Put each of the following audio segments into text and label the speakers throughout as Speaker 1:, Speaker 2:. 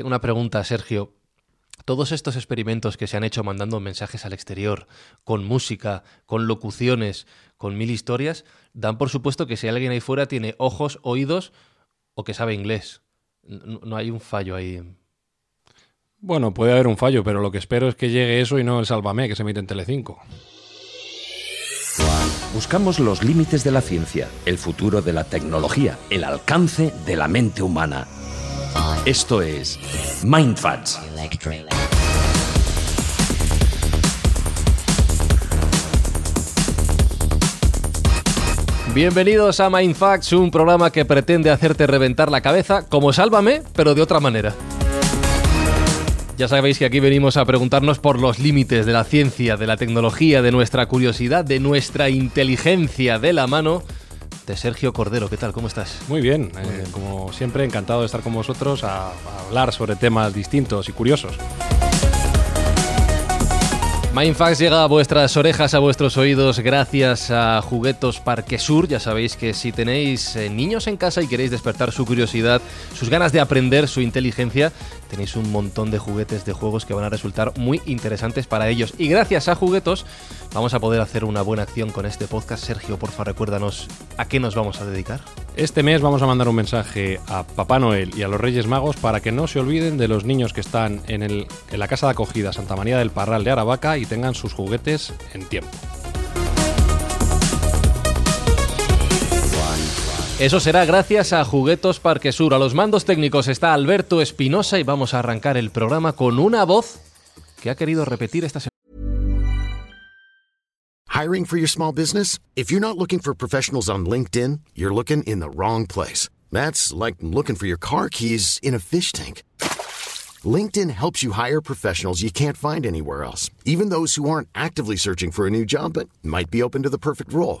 Speaker 1: Tengo una pregunta, Sergio. Todos estos experimentos que se han hecho mandando mensajes al exterior, con música, con locuciones, con mil historias, dan por supuesto que si alguien ahí fuera tiene ojos, oídos o que sabe inglés. No, no hay un fallo ahí.
Speaker 2: Bueno, puede haber un fallo, pero lo que espero es que llegue eso y no el Sálvame que se emite en Telecinco.
Speaker 3: Buscamos los límites de la ciencia, el futuro de la tecnología, el alcance de la mente humana. Esto es Mindfats.
Speaker 1: Bienvenidos a Mindfacts, un programa que pretende hacerte reventar la cabeza como Sálvame, pero de otra manera. Ya sabéis que aquí venimos a preguntarnos por los límites de la ciencia, de la tecnología, de nuestra curiosidad, de nuestra inteligencia de la mano Sergio Cordero. ¿Qué tal? ¿Cómo estás?
Speaker 2: Muy bien, eh, como siempre, encantado de estar con vosotros a, a hablar sobre temas distintos y curiosos.
Speaker 1: Mindfax llega a vuestras orejas, a vuestros oídos, gracias a Juguetos Parque Sur. Ya sabéis que si tenéis eh, niños en casa y queréis despertar su curiosidad, sus ganas de aprender, su inteligencia, tenéis un montón de juguetes de juegos que van a resultar muy interesantes para ellos. Y gracias a Juguetos vamos a poder hacer una buena acción con este podcast. Sergio, porfa, recuérdanos a qué nos vamos a dedicar.
Speaker 2: Este mes vamos a mandar un mensaje a Papá Noel y a los Reyes Magos para que no se olviden de los niños que están en, el, en la casa de acogida Santa María del Parral de Aravaca y tengan sus juguetes en tiempo.
Speaker 1: Eso será gracias a Juguetos Parque Sur. A los mandos técnicos está Alberto Espinosa y vamos a arrancar el programa con una voz que ha querido repetir esta semana.
Speaker 4: Hiring for your small business? If you're not looking for professionals on LinkedIn, you're looking in the wrong place. That's like looking for your car keys in a fish tank. LinkedIn helps you hire professionals you can't find anywhere else, even those who aren't actively searching for a new job but might be open to the perfect role.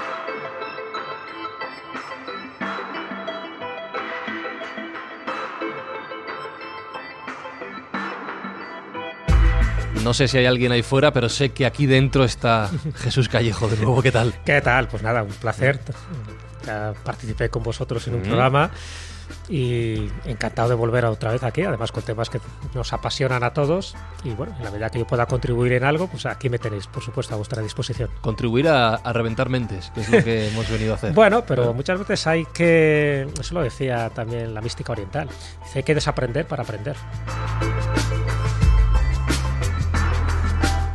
Speaker 1: No sé si hay alguien ahí fuera, pero sé que aquí dentro está Jesús Callejo de nuevo. ¿Qué tal?
Speaker 5: ¿Qué tal? Pues nada, un placer. Ya participé con vosotros en un programa y encantado de volver otra vez aquí, además con temas que nos apasionan a todos. Y bueno, en la medida que yo pueda contribuir en algo, pues aquí me tenéis, por supuesto, a vuestra disposición.
Speaker 1: Contribuir a, a reventar mentes, que es lo que hemos venido a hacer.
Speaker 5: Bueno, pero muchas veces hay que, eso lo decía también la mística oriental, dice hay que desaprender para aprender.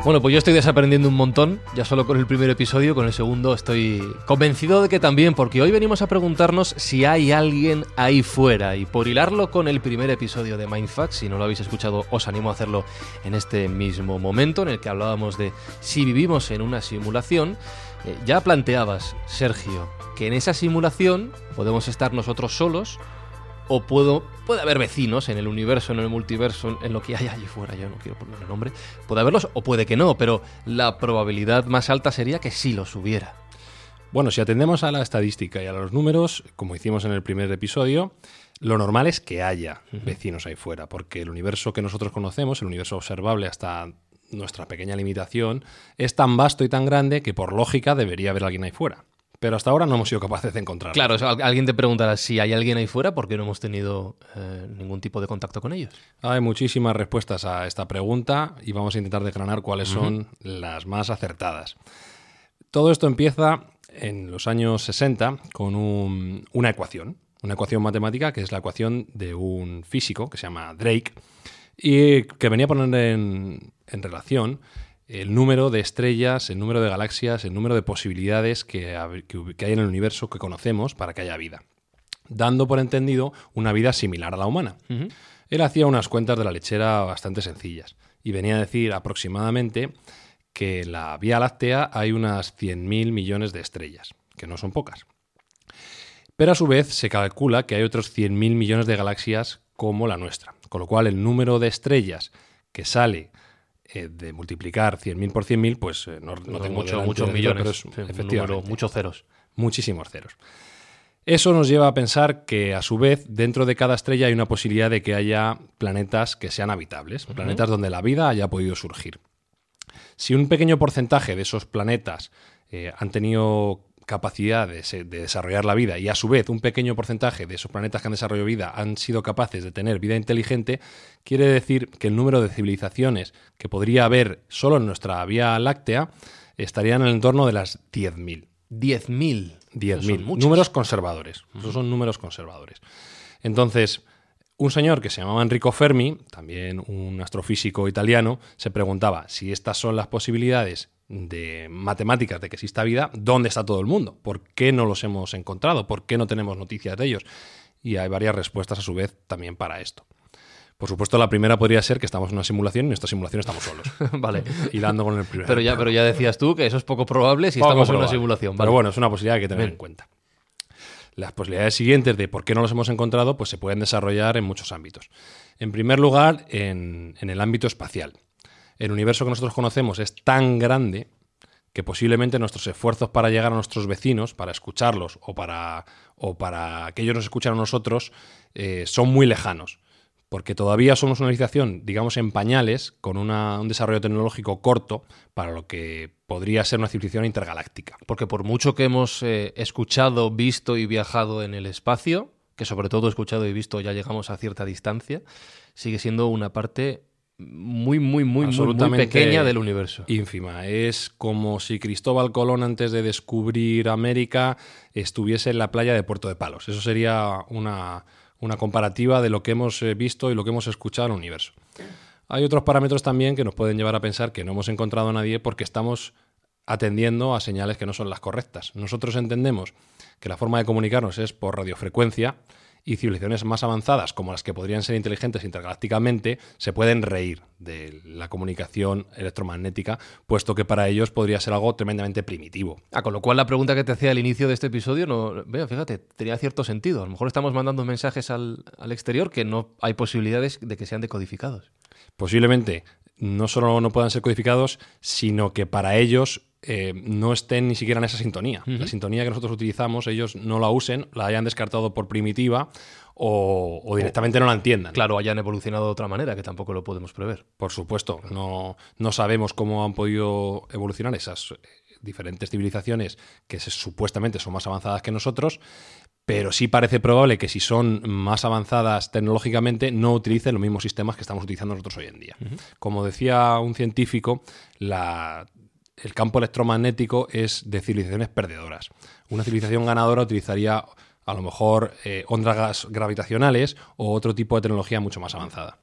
Speaker 1: Bueno, pues yo estoy desaprendiendo un montón, ya solo con el primer episodio, con el segundo estoy convencido de que también, porque hoy venimos a preguntarnos si hay alguien ahí fuera. Y por hilarlo con el primer episodio de Mindfax, si no lo habéis escuchado, os animo a hacerlo en este mismo momento en el que hablábamos de si vivimos en una simulación. Eh, ya planteabas, Sergio, que en esa simulación podemos estar nosotros solos o puedo, puede haber vecinos en el universo, en el multiverso, en lo que hay allí fuera, yo no quiero ponerle nombre, puede haberlos o puede que no, pero la probabilidad más alta sería que sí los hubiera.
Speaker 2: Bueno, si atendemos a la estadística y a los números, como hicimos en el primer episodio, lo normal es que haya vecinos ahí fuera, porque el universo que nosotros conocemos, el universo observable hasta nuestra pequeña limitación, es tan vasto y tan grande que por lógica debería haber alguien ahí fuera. Pero hasta ahora no hemos sido capaces de encontrarlo.
Speaker 1: Claro, o sea, alguien te preguntará si hay alguien ahí fuera porque no hemos tenido eh, ningún tipo de contacto con ellos.
Speaker 2: Hay muchísimas respuestas a esta pregunta y vamos a intentar desgranar cuáles son las más acertadas. Todo esto empieza en los años 60 con un- una ecuación, una ecuación matemática que es la ecuación de un físico que se llama Drake y que venía a poner en, en relación el número de estrellas, el número de galaxias, el número de posibilidades que, hay en el universo que conocemos para que haya vida, dando por entendido una vida similar a la humana. Él hacía unas cuentas de la lechera bastante sencillas y venía a decir aproximadamente que en la Vía Láctea hay unas 100.000 millones de estrellas, que no son pocas. Pero a su vez se calcula que hay otros 100.000 millones de galaxias como la nuestra, con lo cual el número de estrellas que sale eh, de multiplicar 100.000 por 100.000, pues eh, no, no tengo
Speaker 1: mucho- muchos millones.
Speaker 2: pero es-
Speaker 1: Sí, un número,
Speaker 2: efectivamente,
Speaker 1: muchos ceros.
Speaker 2: muchísimos ceros. Eso nos lleva a pensar que, a su vez, dentro de cada estrella hay una posibilidad de que haya planetas que sean habitables, planetas donde la vida haya podido surgir. Si un pequeño porcentaje de esos planetas eh, han tenido capacidad de, desarrollar la vida y a su vez un pequeño porcentaje de esos planetas que han desarrollado vida han sido capaces de tener vida inteligente, quiere decir que el número de civilizaciones que podría haber solo en nuestra Vía Láctea estarían en el entorno de las 10.000.
Speaker 1: 10.000. Son
Speaker 2: 10.000.
Speaker 1: muchos.
Speaker 2: Números conservadores. Esos son números conservadores. Entonces, un señor que se llamaba Enrico Fermi, también un astrofísico italiano, se preguntaba si estas son las posibilidades de matemáticas de que exista vida, ¿dónde está todo el mundo? ¿Por qué no los hemos encontrado? ¿Por qué no tenemos noticias de ellos? Y hay varias respuestas a su vez también para esto. Por supuesto, la primera podría ser que estamos en una simulación y en esta simulación estamos solos.
Speaker 1: vale.
Speaker 2: Hilando con el primero.
Speaker 1: Pero ya, pero ya decías tú que eso es poco probable si
Speaker 2: Poco
Speaker 1: estamos en una simulación.
Speaker 2: Pero bueno, es una posibilidad que hay que tener
Speaker 1: Bien.
Speaker 2: en cuenta. Las posibilidades siguientes de por qué no los hemos encontrado, pues se pueden desarrollar en muchos ámbitos. En primer lugar, en, en el ámbito espacial. El universo que nosotros conocemos es tan grande que posiblemente nuestros esfuerzos para llegar a nuestros vecinos, para escucharlos o para, o para que ellos nos escuchen a nosotros, eh, son muy lejanos. Porque todavía somos una civilización, digamos, en pañales, con un desarrollo tecnológico corto para lo que podría ser una civilización intergaláctica.
Speaker 1: Porque por mucho que hemos eh, escuchado, visto y viajado en el espacio, que sobre todo escuchado y visto ya llegamos a cierta distancia, sigue siendo una parte muy, muy, muy, muy, pequeña del universo.
Speaker 2: Ínfima. Es como si Cristóbal Colón, antes de descubrir América, estuviese en la playa de Puerto de Palos. Eso sería una, una comparativa de lo que hemos eh, visto y lo que hemos escuchado en el universo. Hay otros parámetros también que nos pueden llevar a pensar que no hemos encontrado a nadie porque estamos atendiendo a señales que no son las correctas. Nosotros entendemos que la forma de comunicarnos es por radiofrecuencia y civilizaciones más avanzadas, como las que podrían ser inteligentes intergalácticamente, se pueden reír de la comunicación electromagnética, puesto que para ellos podría ser algo tremendamente primitivo.
Speaker 1: Ah, con lo cual la pregunta que te hacía al inicio de este episodio, no, vea, fíjate, tenía cierto sentido. A lo mejor estamos mandando mensajes al, al exterior que no hay posibilidades de que sean decodificados.
Speaker 2: Posiblemente no solo no puedan ser codificados, sino que para ellos eh, no estén ni siquiera en esa sintonía. La sintonía que nosotros utilizamos, ellos no la usen, la hayan descartado por primitiva o, o directamente no la entiendan.
Speaker 1: Claro, hayan evolucionado de otra manera, que tampoco lo podemos prever.
Speaker 2: Por supuesto, no, no sabemos cómo han podido evolucionar esas eh, diferentes civilizaciones que se- supuestamente son más avanzadas que nosotros, pero sí parece probable que si son más avanzadas tecnológicamente no utilicen los mismos sistemas que estamos utilizando nosotros hoy en día. Como decía un científico, la- el campo electromagnético es de civilizaciones perdedoras. Una civilización ganadora utilizaría a lo mejor eh, ondas gravitacionales o otro tipo de tecnología mucho más avanzada.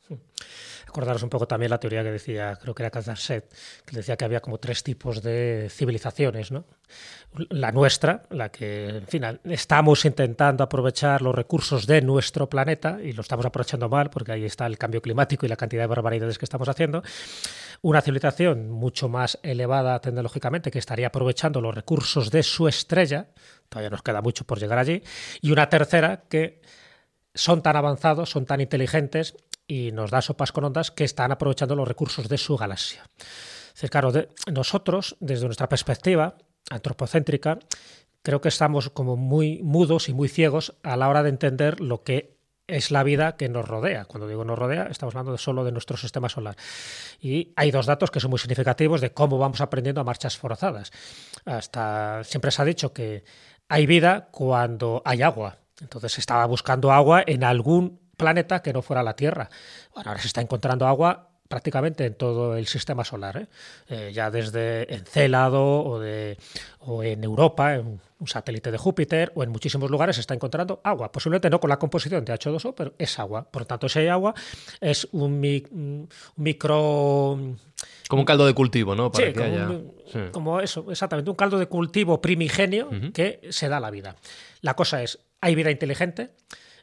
Speaker 5: Acordaros un poco también la teoría que decía, creo que era Kazarset, que decía que había como tres tipos de civilizaciones, ¿no? La nuestra, la que, en fin, estamos intentando aprovechar los recursos de nuestro planeta y lo estamos aprovechando mal porque ahí está el cambio climático y la cantidad de barbaridades que estamos haciendo. Una civilización mucho más elevada tecnológicamente que estaría aprovechando los recursos de su estrella, todavía nos queda mucho por llegar allí, y una tercera que son tan avanzados, son tan inteligentes y nos da sopas con ondas que están aprovechando los recursos de su galaxia. Claro, de- nosotros, desde nuestra perspectiva antropocéntrica, creo que estamos como muy mudos y muy ciegos a la hora de entender lo que es la vida que nos rodea. Cuando digo nos rodea, estamos hablando solo de nuestro sistema solar. Y hay dos datos que son muy significativos de cómo vamos aprendiendo a marchas forzadas. Hasta siempre se ha dicho que hay vida cuando hay agua. Entonces se estaba buscando agua en algún planeta que no fuera la Tierra. Bueno, ahora se está encontrando agua prácticamente en todo el sistema solar, ¿eh? Eh, ya desde Encélado o, de, o en Europa, en un satélite de Júpiter, o en muchísimos lugares se está encontrando agua. Posiblemente no con la composición de H2O, pero es agua. Por lo tanto, si hay agua, es un, un micro
Speaker 1: como un caldo de cultivo, ¿no?
Speaker 5: Para sí, como, eso, exactamente, un caldo de cultivo primigenio que se da la vida. La cosa es, ¿hay vida inteligente?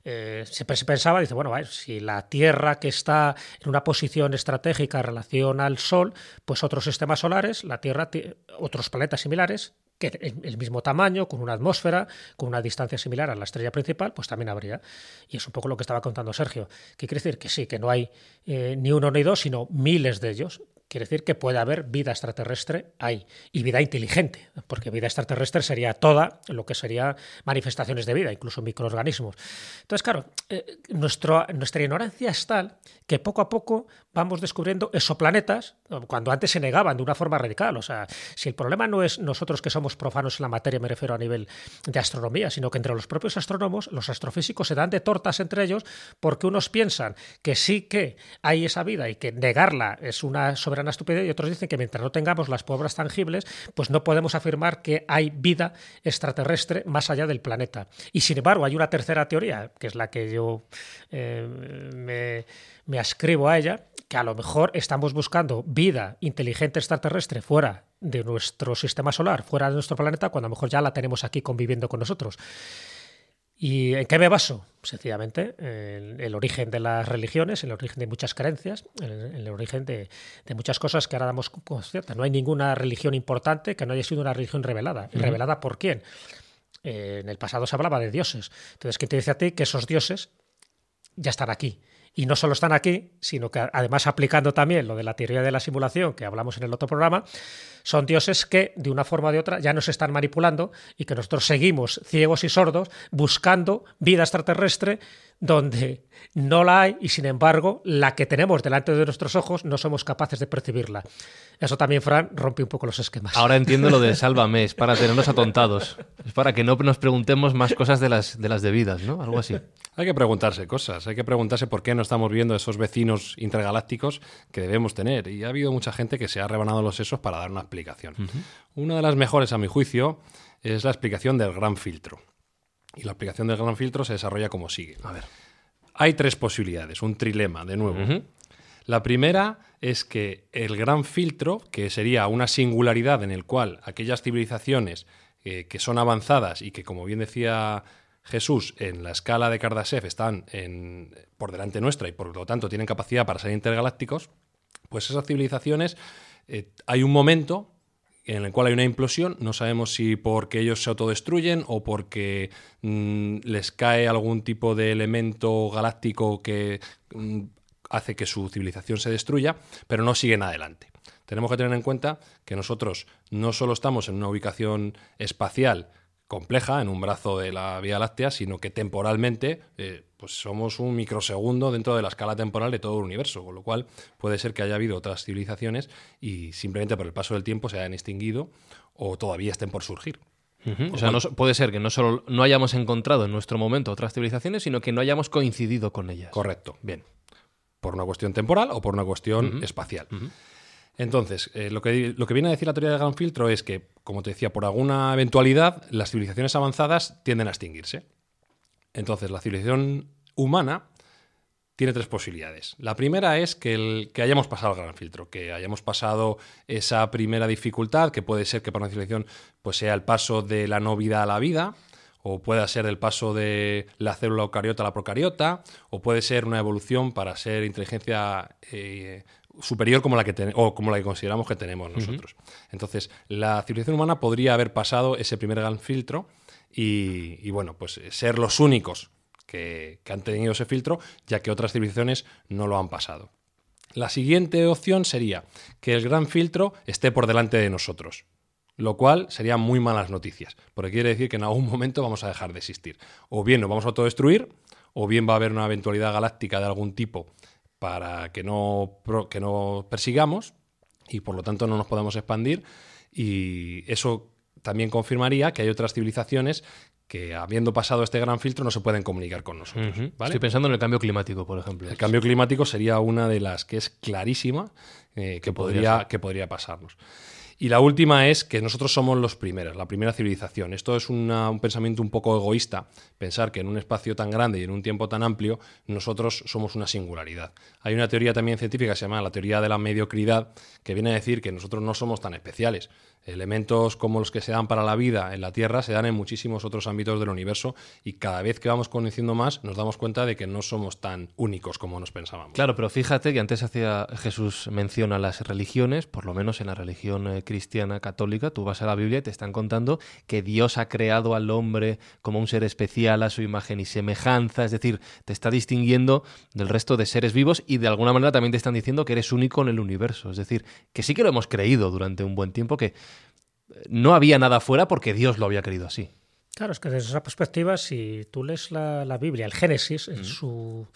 Speaker 5: Eh, se pensaba, dice, bueno, si la Tierra que está en una posición estratégica en relación al Sol, pues otros sistemas solares, la Tierra, otros planetas similares, que el mismo tamaño, con una atmósfera, con una distancia similar a la estrella principal, pues también habría. Y es un poco lo que estaba contando Sergio. ¿Qué quiere decir? Que sí, que no hay eh, ni uno ni dos, sino miles de ellos. Quiere decir que puede haber vida extraterrestre ahí y vida inteligente, porque vida extraterrestre sería toda lo que sería manifestaciones de vida, incluso microorganismos. Entonces, claro, eh, nuestra ignorancia es tal que poco a poco vamos descubriendo exoplanetas, cuando antes se negaban de una forma radical. O sea, si el problema no es nosotros que somos profanos en la materia, me refiero a nivel de astronomía, sino que entre los propios astrónomos, los astrofísicos se dan de tortas entre ellos porque unos piensan que sí que hay esa vida y que negarla es una soberana estupidez y otros dicen que mientras no tengamos las pruebas tangibles, pues no podemos afirmar que hay vida extraterrestre más allá del planeta. Y sin embargo, hay una tercera teoría, que es la que yo eh, me, me ascribo a ella, que a lo mejor estamos buscando vida inteligente extraterrestre fuera de nuestro sistema solar, fuera de nuestro planeta, cuando a lo mejor ya la tenemos aquí conviviendo con nosotros. ¿Y en qué me baso? Sencillamente, en el origen de las religiones, en el origen de muchas creencias, en el origen de, muchas cosas que ahora damos por ciertas. No hay ninguna religión importante que no haya sido una religión revelada. ¿Revelada por quién? Eh, en el pasado se hablaba de dioses. Entonces, ¿quién te dice a ti que esos dioses ya están aquí? Y no solo están aquí, sino que además aplicando también lo de la teoría de la simulación que hablamos en el otro programa, son dioses que de una forma o de otra ya nos están manipulando y que nosotros seguimos ciegos y sordos buscando vida extraterrestre donde no la hay y sin embargo la que tenemos delante de nuestros ojos no somos capaces de percibirla. Eso también, Fran, rompe un poco los esquemas.
Speaker 1: Ahora entiendo lo de sálvame, es para tenernos atontados, es para que no nos preguntemos más cosas de las, de las debidas, ¿no? Algo así.
Speaker 2: Hay que preguntarse cosas, hay que preguntarse por qué no estamos viendo esos vecinos intergalácticos que debemos tener. Y ha habido mucha gente que se ha rebanado los sesos para dar una explicación. Una de las mejores, a mi juicio, es la explicación del gran filtro. Y la explicación del gran filtro se desarrolla como sigue.
Speaker 1: A ver.
Speaker 2: Hay tres posibilidades, un trilema, de nuevo. La primera es que el gran filtro, que sería una singularidad en el cual aquellas civilizaciones eh, que son avanzadas y que, como bien decía Jesús, en la escala de Kardashev están en, por delante nuestra y por lo tanto tienen capacidad para ser intergalácticos, pues esas civilizaciones eh, hay un momento en el cual hay una implosión, no sabemos si porque ellos se autodestruyen o porque mm, les cae algún tipo de elemento galáctico que mm, hace que su civilización se destruya, pero no siguen adelante. Tenemos que tener en cuenta que nosotros no solo estamos en una ubicación espacial compleja en un brazo de la Vía Láctea, sino que temporalmente eh, pues somos un microsegundo dentro de la escala temporal de todo el universo, con lo cual puede ser que haya habido otras civilizaciones y simplemente por el paso del tiempo se hayan extinguido o todavía estén por surgir.
Speaker 1: O sea, puede ser que no solo no hayamos encontrado en nuestro momento otras civilizaciones, sino que no hayamos coincidido con ellas.
Speaker 2: Correcto. Bien. Por una cuestión temporal o por una cuestión espacial. Entonces, eh, lo, que, viene a decir la teoría del gran filtro es que, como te decía, por alguna eventualidad, las civilizaciones avanzadas tienden a extinguirse. Entonces, la civilización humana tiene tres posibilidades. La primera es que hayamos pasado el gran filtro, que hayamos pasado esa primera dificultad, que puede ser que para una civilización pues, sea el paso de la no vida a la vida, o pueda ser el paso de la célula eucariota a la procariota, o puede ser una evolución para ser inteligencia eh, superior como la que o como la que consideramos que tenemos nosotros. Entonces, la civilización humana podría haber pasado ese primer gran filtro y, bueno, pues ser los únicos que, han tenido ese filtro, ya que otras civilizaciones no lo han pasado. La siguiente opción sería que el gran filtro esté por delante de nosotros, lo cual sería muy malas noticias, porque quiere decir que en algún momento vamos a dejar de existir. O bien nos vamos a autodestruir, o bien va a haber una eventualidad galáctica de algún tipo para que no, que no persigamos y por lo tanto no nos podamos expandir y eso también confirmaría que hay otras civilizaciones que habiendo pasado este gran filtro no se pueden comunicar con nosotros. ¿vale?
Speaker 1: Estoy pensando en el cambio climático, por ejemplo.
Speaker 2: El cambio climático sería una de las que es clarísima eh, que,
Speaker 1: podría
Speaker 2: que podría pasarnos. Y la última es que nosotros somos los primeros, la primera civilización. Esto es un pensamiento un poco egoísta, pensar que en un espacio tan grande y en un tiempo tan amplio nosotros somos una singularidad. Hay una teoría también científica que se llama la teoría de la mediocridad, que viene a decir que nosotros no somos tan especiales. Elementos como los que se dan para la vida en la Tierra se dan en muchísimos otros ámbitos del universo y cada vez que vamos conociendo más nos damos cuenta de que no somos tan únicos como nos pensábamos.
Speaker 1: Claro, pero fíjate que antes hacía Jesús mención las religiones, por lo menos en la religión eh, cristiana católica, tú vas a la Biblia y te están contando que Dios ha creado al hombre como un ser especial a su imagen y semejanza, es decir, te está distinguiendo del resto de seres vivos y de alguna manera también te están diciendo que eres único en el universo, es decir, que sí que lo hemos creído durante un buen tiempo, que eh, no había nada fuera porque Dios lo había querido así.
Speaker 5: Claro, es que desde esa perspectiva, si tú lees la, la Biblia, el Génesis, en su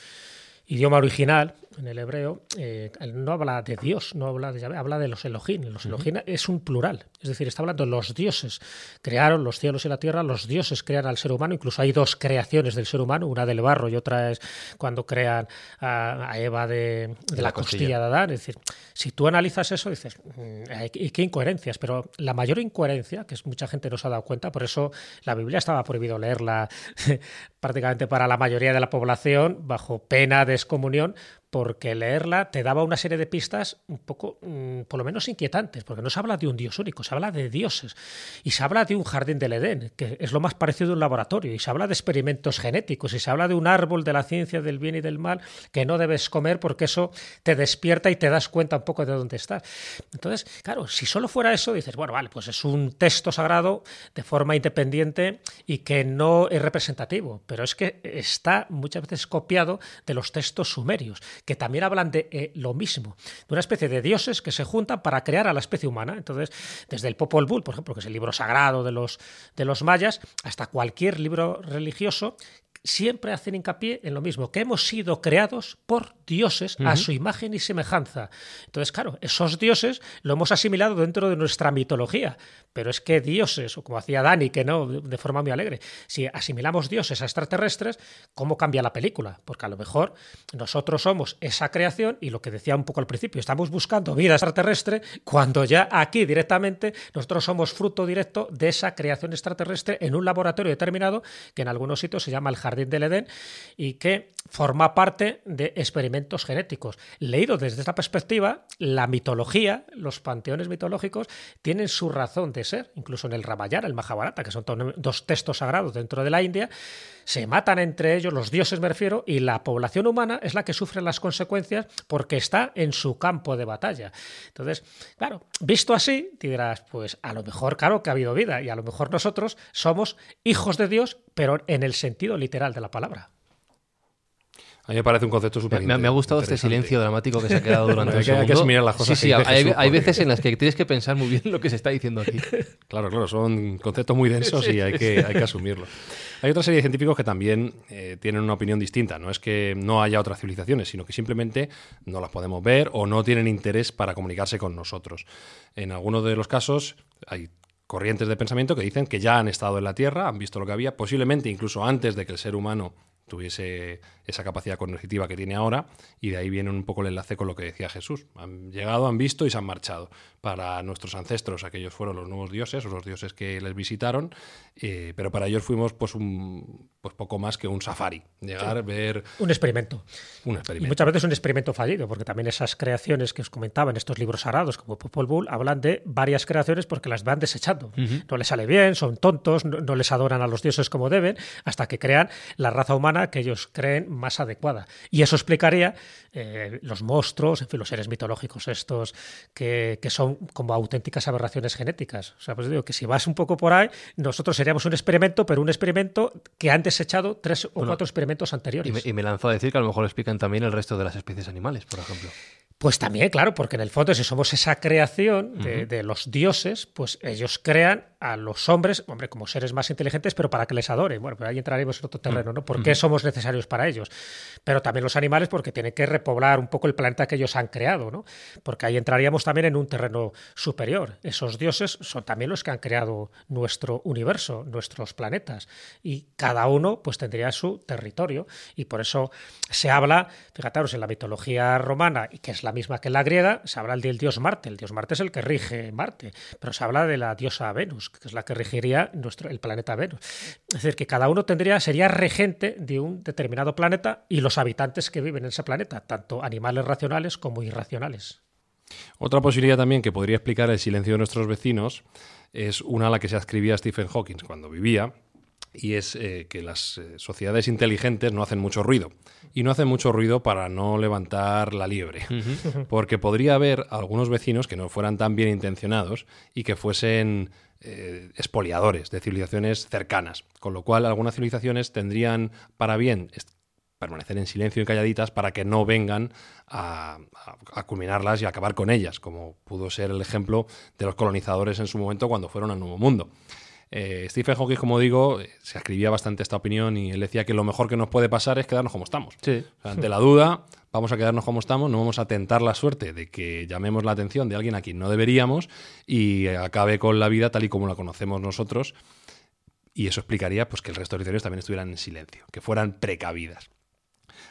Speaker 5: idioma original, en el hebreo, eh, no habla de Dios, no habla de Yahvé, habla de los Elohim. Los Elohim es un plural, es decir, está hablando de los dioses. Crearon los cielos y la tierra, los dioses crean al ser humano, incluso hay dos creaciones del ser humano, una del barro y otra es cuando crean a, a Eva de, de la,
Speaker 1: la costilla.
Speaker 5: costilla de Adán. Es decir, si tú analizas eso, dices, "Mm, y qué incoherencias, pero la mayor incoherencia, que es mucha gente no se ha dado cuenta, por eso la Biblia estaba prohibido leerla prácticamente para la mayoría de la población bajo pena de excomunión, porque leerla te daba una serie de pistas un poco, mm, por lo menos inquietantes, porque no se habla de un dios único, se habla de dioses, y se habla de un jardín del Edén, que es lo más parecido a un laboratorio, y se habla de experimentos genéticos, y se habla de un árbol de la ciencia del bien y del mal que no debes comer porque eso te despierta y te das cuenta un poco de dónde estás. Entonces, claro, si solo fuera eso, dices, bueno, vale, pues es un texto sagrado de forma independiente y que no es representativo, pero es que está muchas veces copiado de los textos sumerios, que también hablan de eh, lo mismo, de una especie de dioses que se juntan para crear a la especie humana. Entonces, desde el Popol Vuh, por ejemplo, que es el libro sagrado de los, de los mayas, hasta cualquier libro religioso, siempre hacen hincapié en lo mismo, que hemos sido creados por dioses a su imagen y semejanza. Entonces, claro, esos dioses lo hemos asimilado dentro de nuestra mitología, pero es que dioses, o como hacía Dani, que no, de forma muy alegre, si asimilamos dioses a extraterrestres, ¿cómo cambia la película? Porque a lo mejor nosotros somos esa creación y lo que decía un poco al principio, estamos buscando vida extraterrestre cuando ya aquí directamente nosotros somos fruto directo de esa creación extraterrestre en un laboratorio determinado que en algunos sitios se llama el Jardín del Edén y que forma parte de experimentos genéticos. Leído desde esta perspectiva, la mitología, los panteones mitológicos tienen su razón de ser, incluso en el Ramayana, el Mahabharata, que son dos textos sagrados dentro de la India, se matan entre ellos, los dioses me refiero, y la población humana es la que sufre las consecuencias porque está en su campo de batalla. Entonces, claro, visto así, dirás, pues a lo mejor, claro que ha habido vida, y a lo mejor nosotros somos hijos de Dios, pero en el sentido literal de la palabra.
Speaker 2: A mí me parece un concepto súper
Speaker 1: Me, me ha gustado este silencio dramático que se ha quedado durante un
Speaker 2: que- hay que
Speaker 1: segundo.
Speaker 2: las cosas
Speaker 1: Sí, sí, hay, veces en las que tienes que pensar muy bien lo que se está diciendo aquí.
Speaker 2: Claro, claro, son conceptos muy densos y hay que, hay que asumirlos. Hay otra serie de científicos que también eh, tienen una opinión distinta. No es que no haya otras civilizaciones, sino que simplemente no las podemos ver o no tienen interés para comunicarse con nosotros. En algunos de los casos hay corrientes de pensamiento que dicen que ya han estado en la Tierra, han visto lo que había, posiblemente incluso antes de que el ser humano tuviese esa capacidad cognitiva que tiene ahora, y de ahí viene un poco el enlace con lo que decía Jesús. Han llegado, han visto y se han marchado. Para nuestros ancestros, aquellos fueron los nuevos dioses o los dioses que les visitaron, eh, pero para ellos fuimos pues un pues poco más que un safari. Llegar, ver
Speaker 5: Un experimento.
Speaker 2: un
Speaker 5: Y
Speaker 2: experimento.
Speaker 5: muchas veces un experimento fallido, porque también esas creaciones que os comentaba en estos libros sagrados, como Popol Vuh, hablan de varias creaciones porque las van desechando. No les sale bien, son tontos, no, no les adoran a los dioses como deben, hasta que crean la raza humana que ellos creen más adecuada. Y eso explicaría eh, los monstruos, en fin, los seres mitológicos estos, que, que son como auténticas aberraciones genéticas. O sea, pues digo que si vas un poco por ahí, nosotros seríamos un experimento, pero un experimento que han desechado tres o cuatro experimentos
Speaker 1: Y
Speaker 5: anteriores.
Speaker 1: me, y me lanzo a decir que a lo mejor explican también el resto de las especies animales, por ejemplo.
Speaker 5: Pues también, claro, porque en el fondo, si somos esa creación de, de, los dioses, pues ellos crean a los hombres, hombre, como seres más inteligentes, pero para que les adoren. Bueno, pero ahí entraremos en otro terreno, ¿no? ¿Por qué somos necesarios para ellos? Pero también los animales, porque tienen que repoblar un poco el planeta que ellos han creado, ¿no? Porque ahí entraríamos también en un terreno superior. Esos dioses son también los que han creado nuestro universo, nuestros planetas, y cada uno, pues, tendría su territorio. Y por eso se habla, fíjate, en la mitología romana, y que es la misma que la griega, se habla del dios Marte. El dios Marte es el que rige Marte, pero se habla de la diosa Venus, que es la que regiría nuestro, el planeta Venus. Es decir, que cada uno tendría, sería regente de un determinado planeta y los habitantes que viven en ese planeta, tanto animales racionales como irracionales.
Speaker 2: Otra posibilidad también que podría explicar el silencio de nuestros vecinos es una a la que se ascribía Stephen Hawking cuando vivía, y es eh, que las eh, sociedades inteligentes no hacen mucho ruido. Y no hacen mucho ruido para no levantar la liebre. Porque podría haber algunos vecinos que no fueran tan bien intencionados y que fuesen eh, expoliadores de civilizaciones cercanas. Con lo cual, algunas civilizaciones tendrían para bien permanecer en silencio y calladitas para que no vengan a, a, culminarlas y acabar con ellas, como pudo ser el ejemplo de los colonizadores en su momento cuando fueron al Nuevo Mundo. Eh, Stephen Hawking, como digo, se escribía bastante esta opinión y él decía que lo mejor que nos puede pasar es quedarnos como estamos.
Speaker 1: Sí.
Speaker 2: O sea, ante la duda, vamos a quedarnos como estamos, no vamos a tentar la suerte de que llamemos la atención de alguien a quien no deberíamos y acabe con la vida tal y como la conocemos nosotros. Y eso explicaría pues, que el resto de territorios también estuvieran en silencio, que fueran precavidas.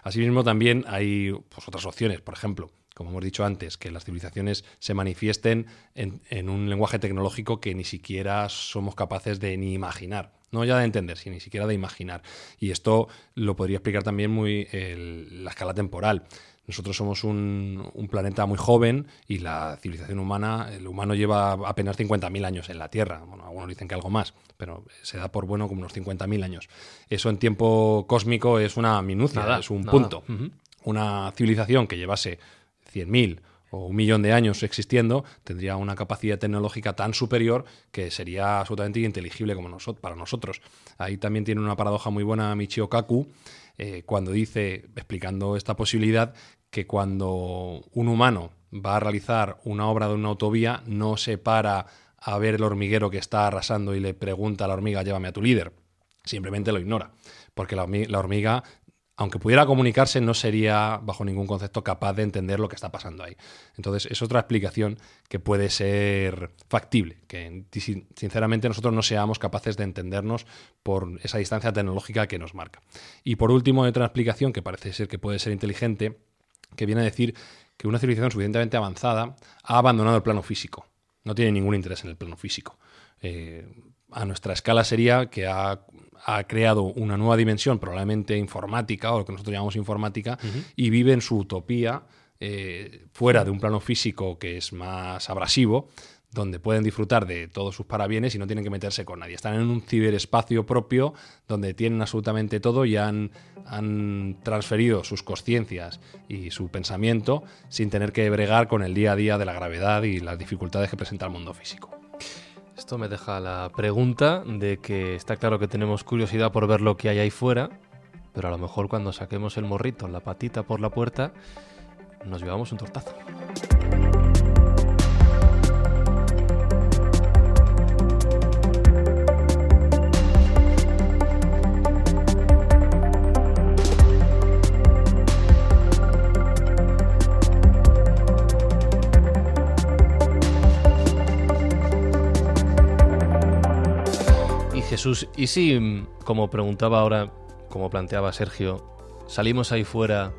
Speaker 2: Asimismo, también hay pues, otras opciones, por ejemplo, como hemos dicho antes, que las civilizaciones se manifiesten en, en, un lenguaje tecnológico que ni siquiera somos capaces de ni imaginar. No ya de entender, sino ni siquiera de imaginar. Y esto lo podría explicar también muy el, la escala temporal. Nosotros somos un, un, planeta muy joven y la civilización humana, el humano lleva apenas 50.000 años en la Tierra. Bueno, algunos dicen que algo más, pero se da por bueno como unos 50.000 años. Eso en tiempo cósmico es una minucia,
Speaker 1: Nada,
Speaker 2: es un
Speaker 1: nada.
Speaker 2: punto. Una civilización que llevase 100.000 o un millón de años existiendo, tendría una capacidad tecnológica tan superior que sería absolutamente ininteligible como para nosotros. Ahí también tiene una paradoja muy buena Michio Kaku, eh, cuando dice, explicando esta posibilidad, que cuando un humano va a realizar una obra de una autovía, no se para a ver el hormiguero que está arrasando y le pregunta a la hormiga, llévame a tu líder. Simplemente lo ignora, porque la hormiga aunque pudiera comunicarse, no sería bajo ningún concepto capaz de entender lo que está pasando ahí. Entonces, es otra explicación que puede ser factible, que sin- sinceramente nosotros no seamos capaces de entendernos por esa distancia tecnológica que nos marca. Y por último, hay otra explicación que parece ser que puede ser inteligente, que viene a decir que una civilización suficientemente avanzada ha abandonado el plano físico. No tiene ningún interés en el plano físico. Eh, a nuestra escala sería que ha, ha creado una nueva dimensión, probablemente informática, o lo que nosotros llamamos informática, y vive en su utopía eh, fuera de un plano físico que es más abrasivo, donde pueden disfrutar de todos sus parabienes y no tienen que meterse con nadie. Están en un ciberespacio propio donde tienen absolutamente todo y han, han transferido sus conciencias y su pensamiento sin tener que bregar con el día a día de la gravedad y las dificultades que presenta el mundo físico.
Speaker 1: Esto me deja la pregunta de que está claro que tenemos curiosidad por ver lo que hay ahí fuera, pero a lo mejor cuando saquemos el morrito, la patita por la puerta, nos llevamos un tortazo. Jesús, ¿y si, como preguntaba ahora, como planteaba Sergio, salimos ahí fuera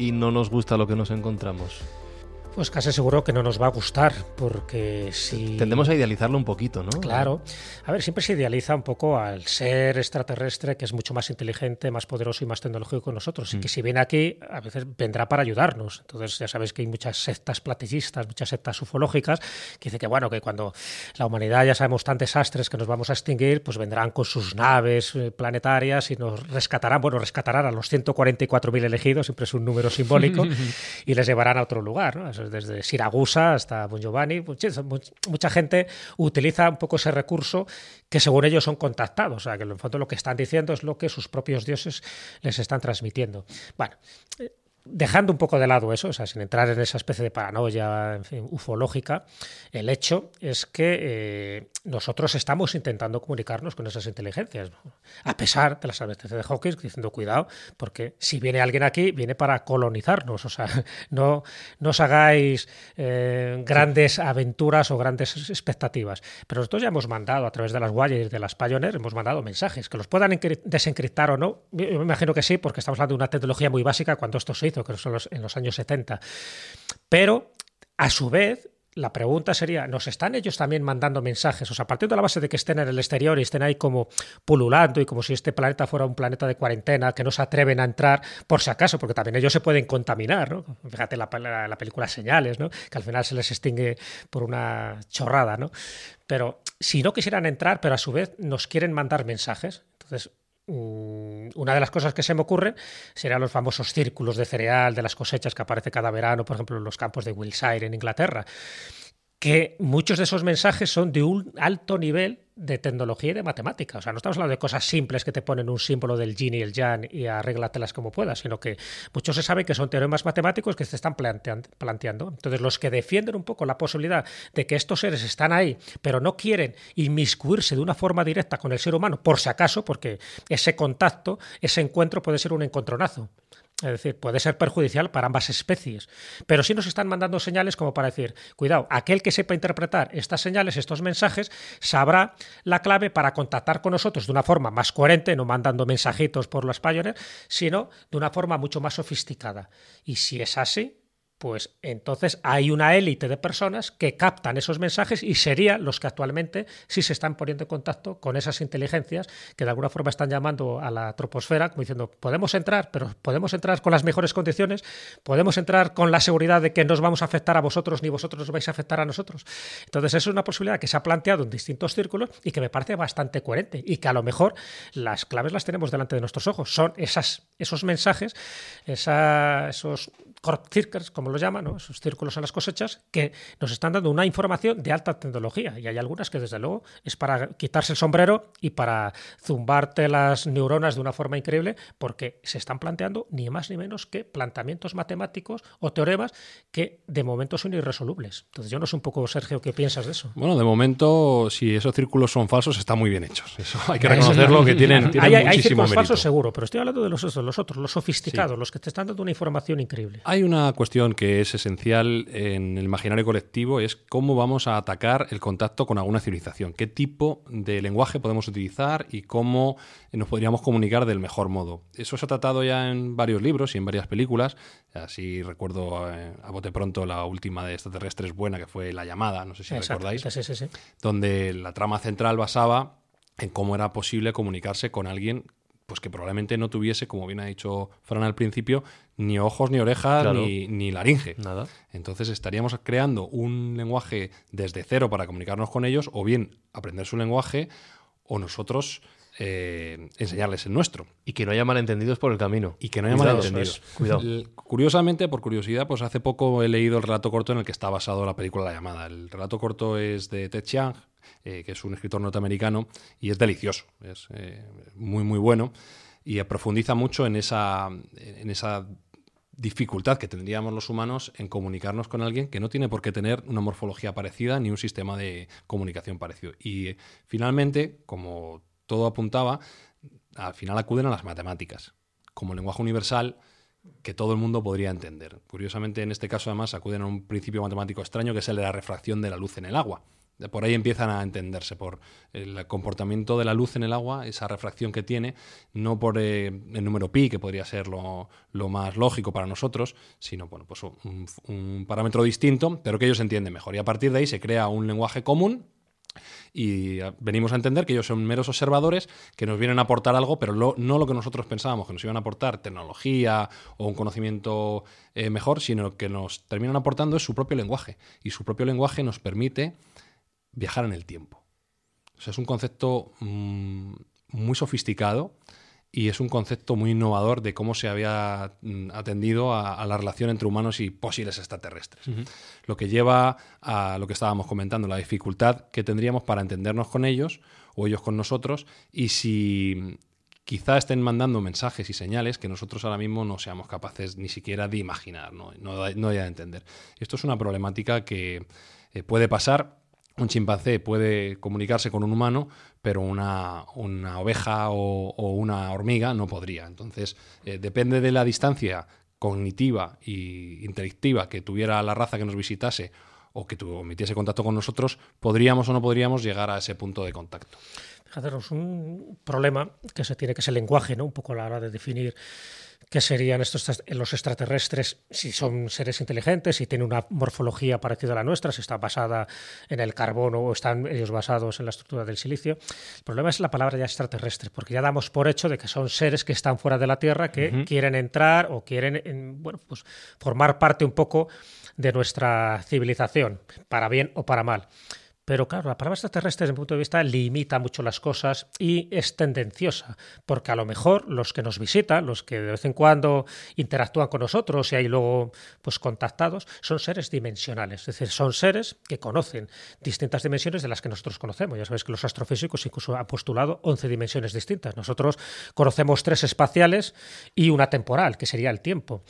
Speaker 1: y no nos gusta lo que nos encontramos?
Speaker 5: Pues casi seguro que no nos va a gustar, porque si...
Speaker 1: Tendemos a idealizarlo un poquito, ¿no?
Speaker 5: Claro. A ver, siempre se idealiza un poco al ser extraterrestre que es mucho más inteligente, más poderoso y más tecnológico que nosotros. Y que si viene aquí, a veces vendrá para ayudarnos. Entonces, ya sabéis que hay muchas sectas platillistas, muchas sectas ufológicas, que dicen que, bueno, que cuando la humanidad ya sabemos tan desastres que nos vamos a extinguir, pues vendrán con sus naves eh, planetarias y nos rescatarán, bueno, rescatarán a los 144.000 elegidos, siempre es un número simbólico, y les llevarán a otro lugar, ¿no? Eso es desde Siragusa hasta Bon Giovanni. Mucha, gente utiliza un poco ese recurso que según ellos son contactados. O sea, que en el fondo lo que están diciendo es lo que sus propios dioses les están transmitiendo. Bueno, dejando un poco de lado eso, o sea, sin entrar en esa especie de paranoia en fin, ufológica, el hecho es que eh, nosotros estamos intentando comunicarnos con esas inteligencias, a pesar de las advertencias de Hawking, diciendo cuidado, porque si viene alguien aquí, viene para colonizarnos, o sea, no, no os hagáis eh, grandes aventuras o grandes expectativas. Pero nosotros ya hemos mandado a través de las Wires, de las Pioneer, hemos mandado mensajes, que los puedan desencriptar o no, yo me imagino que sí, porque estamos hablando de una tecnología muy básica cuando esto se hizo, que son los, en los años 70. Pero, a su vez, la pregunta sería, ¿nos están ellos también mandando mensajes? O sea, partiendo de la base de que estén en el exterior y estén ahí como pululando y como si este planeta fuera un planeta de cuarentena, que no se atreven a entrar por si acaso, porque también ellos se pueden contaminar, ¿no? Fíjate la, la, película Señales, ¿no? Que al final se les extingue por una chorrada, ¿no? Pero si no quisieran entrar, pero a su vez nos quieren mandar mensajes, entonces una de las cosas que se me ocurren serían los famosos círculos de cereal de las cosechas que aparece cada verano, por ejemplo, en los campos de Wilshire en Inglaterra, que muchos de esos mensajes son de un alto nivel de tecnología y de matemática. O sea, no estamos hablando de cosas simples que te ponen un símbolo del yin y el yang y arréglatelas como puedas, sino que muchos se sabe que son teoremas matemáticos que se están planteando. Entonces, los que defienden un poco la posibilidad de que estos seres están ahí, pero no quieren inmiscuirse de una forma directa con el ser humano, por si acaso, porque ese contacto, ese encuentro puede ser un encontronazo. Es decir, puede ser perjudicial para ambas especies. Pero sí nos están mandando señales como para decir, cuidado, aquel que sepa interpretar estas señales, estos mensajes, sabrá la clave para contactar con nosotros de una forma más coherente, no mandando mensajitos por los Pioneer, sino de una forma mucho más sofisticada. Y si es así, pues entonces hay una élite de personas que captan esos mensajes y serían los que actualmente sí se están poniendo en contacto con esas inteligencias que de alguna forma están llamando a la troposfera, como diciendo, podemos entrar, pero podemos entrar con las mejores condiciones, podemos entrar con la seguridad de que no os vamos a afectar a vosotros ni vosotros os vais a afectar a nosotros. Entonces, eso es una posibilidad que se ha planteado en distintos círculos y que me parece bastante coherente y que a lo mejor las claves las tenemos delante de nuestros ojos. Son esas, esos mensajes, esos crop circles, como lo llaman, esos círculos en las cosechas, que nos están dando una información de alta tecnología. Y hay algunas que, desde luego, es para quitarse el sombrero y para zumbarte las neuronas de una forma increíble, porque se están planteando ni más ni menos que planteamientos matemáticos o teoremas que de momento son irresolubles. Entonces, yo no sé un poco, Sergio, ¿qué piensas de eso?
Speaker 2: Bueno, de momento, si esos círculos son falsos, están muy bien hechos. Eso hay que reconocerlo, que tienen, tienen hay, hay círculos
Speaker 5: falsos seguro, pero estoy hablando de los, los otros, los sofisticados, los que te están dando una información increíble.
Speaker 2: Hay una cuestión que es esencial en el imaginario colectivo, es cómo vamos a atacar el contacto con alguna civilización, qué tipo de lenguaje podemos utilizar y cómo nos podríamos comunicar del mejor modo. Eso se ha tratado ya en varios libros y en varias películas. Así recuerdo eh, a bote pronto la última de extraterrestres buena, que fue La llamada, no sé si recordáis, donde la trama central basaba en cómo era posible comunicarse con alguien pues que probablemente no tuviese, como bien ha dicho Fran al principio, ni ojos, ni orejas, ni, laringe.
Speaker 1: Nada.
Speaker 2: Entonces estaríamos creando un lenguaje desde cero para comunicarnos con ellos, o bien aprender su lenguaje, o nosotros eh, enseñarles el nuestro.
Speaker 1: Y que no haya malentendidos por el camino.
Speaker 2: Y que no haya malentendidos. Cuidado. Curiosamente, por curiosidad, pues hace poco he leído el relato corto en el que está basado la película La llamada. El relato corto es de Ted Chiang, eh, que es un escritor norteamericano, y es delicioso, es eh, muy, muy bueno, y profundiza mucho en esa, en esa dificultad que tendríamos los humanos en comunicarnos con alguien que no tiene por qué tener una morfología parecida ni un sistema de comunicación parecido. Y finalmente, como todo apuntaba, al final acuden a las matemáticas como lenguaje universal que todo el mundo podría entender. Curiosamente, en este caso, además, acuden a un principio matemático extraño que es el de la refracción de la luz en el agua. Por ahí empiezan a entenderse, por el comportamiento de la luz en el agua, esa refracción que tiene, no por eh, el número pi, que podría ser lo, más lógico para nosotros, sino bueno, pues un, parámetro distinto, pero que ellos entienden mejor. Y a partir de ahí se crea un lenguaje común y venimos a entender que ellos son meros observadores que nos vienen a aportar algo, pero no lo que nosotros pensábamos, que nos iban a aportar tecnología o un conocimiento eh, mejor, sino que nos terminan aportando es su propio lenguaje. Y su propio lenguaje nos permite viajar en el tiempo. O sea, es un concepto mm, muy sofisticado y es un concepto muy innovador de cómo se había mm, atendido a, la relación entre humanos y posibles extraterrestres. Lo que lleva a lo que estábamos comentando, la dificultad que tendríamos para entendernos con ellos o ellos con nosotros y si quizá estén mandando mensajes y señales que nosotros ahora mismo no seamos capaces ni siquiera de imaginar, no, no, no de entender. Esto es una problemática que eh, puede pasar. Un chimpancé puede comunicarse con un humano, pero una, oveja o, una hormiga no podría. Entonces, eh, depende de la distancia cognitiva e intelectiva que tuviera la raza que nos visitase o que emitiese contacto con nosotros, podríamos o no podríamos llegar a ese punto de contacto.
Speaker 5: Hacernos un problema que se tiene que ser el lenguaje, ¿no? Un poco a la hora de definir qué serían estos los extraterrestres, si son seres inteligentes, si tienen una morfología parecida a la nuestra, si está basada en el carbono o están ellos basados en la estructura del silicio. El problema es la palabra ya extraterrestre, porque ya damos por hecho de que son seres que están fuera de la Tierra, que quieren entrar o quieren, bueno, pues formar parte un poco de nuestra civilización, para bien o para mal. Pero claro, la palabra extraterrestre desde mi punto de vista limita mucho las cosas y es tendenciosa, porque a lo mejor los que nos visitan, los que de vez en cuando interactúan con nosotros y hay luego pues contactados, son seres dimensionales, es decir, son seres que conocen distintas dimensiones de las que nosotros conocemos. Ya sabéis que los astrofísicos incluso han postulado 11 dimensiones distintas. Nosotros conocemos tres espaciales y una temporal, que sería el tiempo.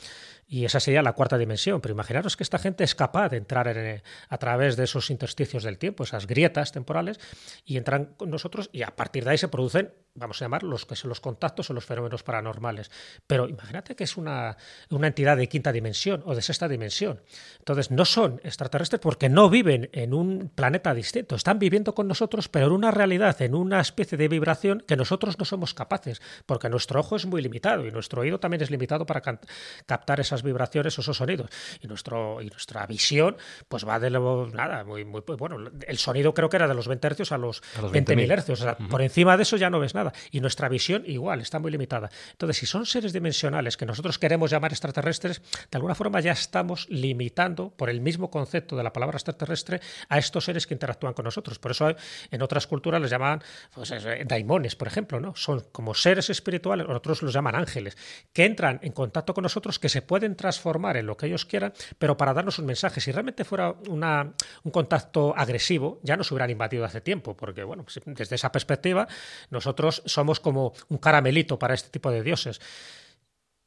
Speaker 5: Y esa sería la cuarta dimensión. Pero imaginaros que esta gente es capaz de entrar eh, a través de esos intersticios del tiempo, esas grietas temporales, y entran con nosotros y a partir de ahí se producen, vamos a llamar, los que son los contactos o los fenómenos paranormales. Pero imagínate que es una, una entidad de quinta dimensión o de sexta dimensión. Entonces no son extraterrestres porque no viven en un planeta distinto. Están viviendo con nosotros, pero en una realidad, en una especie de vibración que nosotros no somos capaces, porque nuestro ojo es muy limitado y nuestro oído también es limitado para captar esas vibraciones o esos sonidos. Y, nuestro, y nuestra visión, pues va de lo, nada, muy, muy, bueno, el sonido creo que era de los 20 hercios a los, 20.000 hercios. O sea, Por encima de eso ya no ves nada. Y nuestra visión igual, está muy limitada. Entonces, si son seres dimensionales que nosotros queremos llamar extraterrestres, de alguna forma ya estamos limitando, por el mismo concepto de la palabra extraterrestre, a estos seres que interactúan con nosotros. Por eso en otras culturas les llaman pues, daimones, por ejemplo, ¿no? Son como seres espirituales, otros los llaman ángeles, que entran en contacto con nosotros, que se pueden transformar en lo que ellos quieran, pero para darnos un mensaje. Si realmente fuera una, un contacto agresivo, ya nos hubieran invadido hace tiempo, porque bueno, pues, desde esa perspectiva nosotros somos como un caramelito para este tipo de dioses.